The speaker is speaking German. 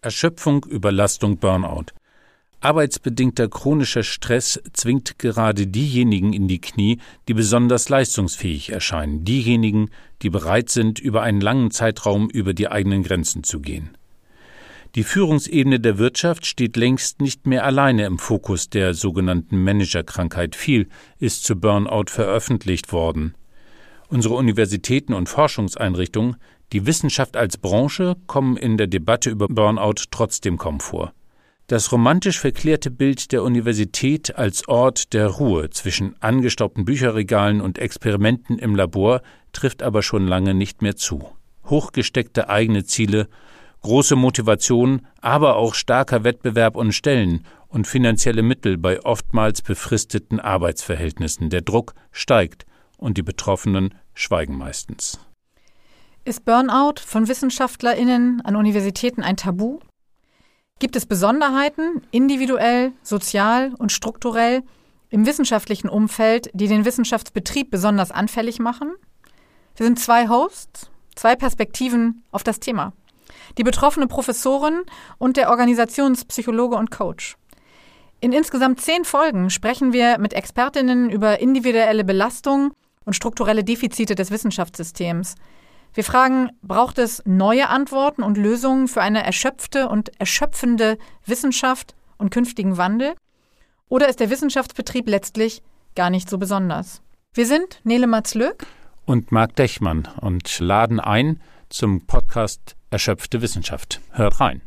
Erschöpfung, Überlastung, Burnout. Arbeitsbedingter chronischer Stress zwingt gerade diejenigen in die Knie, die besonders leistungsfähig erscheinen, diejenigen, die bereit sind, über einen langen Zeitraum über die eigenen Grenzen zu gehen. Die Führungsebene der Wirtschaft steht längst nicht mehr alleine im Fokus der sogenannten Managerkrankheit. Viel ist zu Burnout veröffentlicht worden. Unsere Universitäten und Forschungseinrichtungen, die Wissenschaft als Branche, kommen in der Debatte über Burnout trotzdem kaum vor. Das romantisch verklärte Bild der Universität als Ort der Ruhe zwischen angestaubten Bücherregalen und Experimenten im Labor trifft aber schon lange nicht mehr zu. Hochgesteckte eigene Ziele große Motivation, aber auch starker Wettbewerb und Stellen und finanzielle Mittel bei oftmals befristeten Arbeitsverhältnissen. Der Druck steigt und die Betroffenen schweigen meistens. Ist Burnout von Wissenschaftlerinnen an Universitäten ein Tabu? Gibt es Besonderheiten, individuell, sozial und strukturell, im wissenschaftlichen Umfeld, die den Wissenschaftsbetrieb besonders anfällig machen? Wir sind zwei Hosts, zwei Perspektiven auf das Thema die betroffene Professorin und der Organisationspsychologe und Coach. In insgesamt zehn Folgen sprechen wir mit Expertinnen über individuelle Belastung und strukturelle Defizite des Wissenschaftssystems. Wir fragen, braucht es neue Antworten und Lösungen für eine erschöpfte und erschöpfende Wissenschaft und künftigen Wandel? Oder ist der Wissenschaftsbetrieb letztlich gar nicht so besonders? Wir sind Nele Matzlöck und Marc Dechmann und laden ein zum Podcast Erschöpfte Wissenschaft. Hört rein.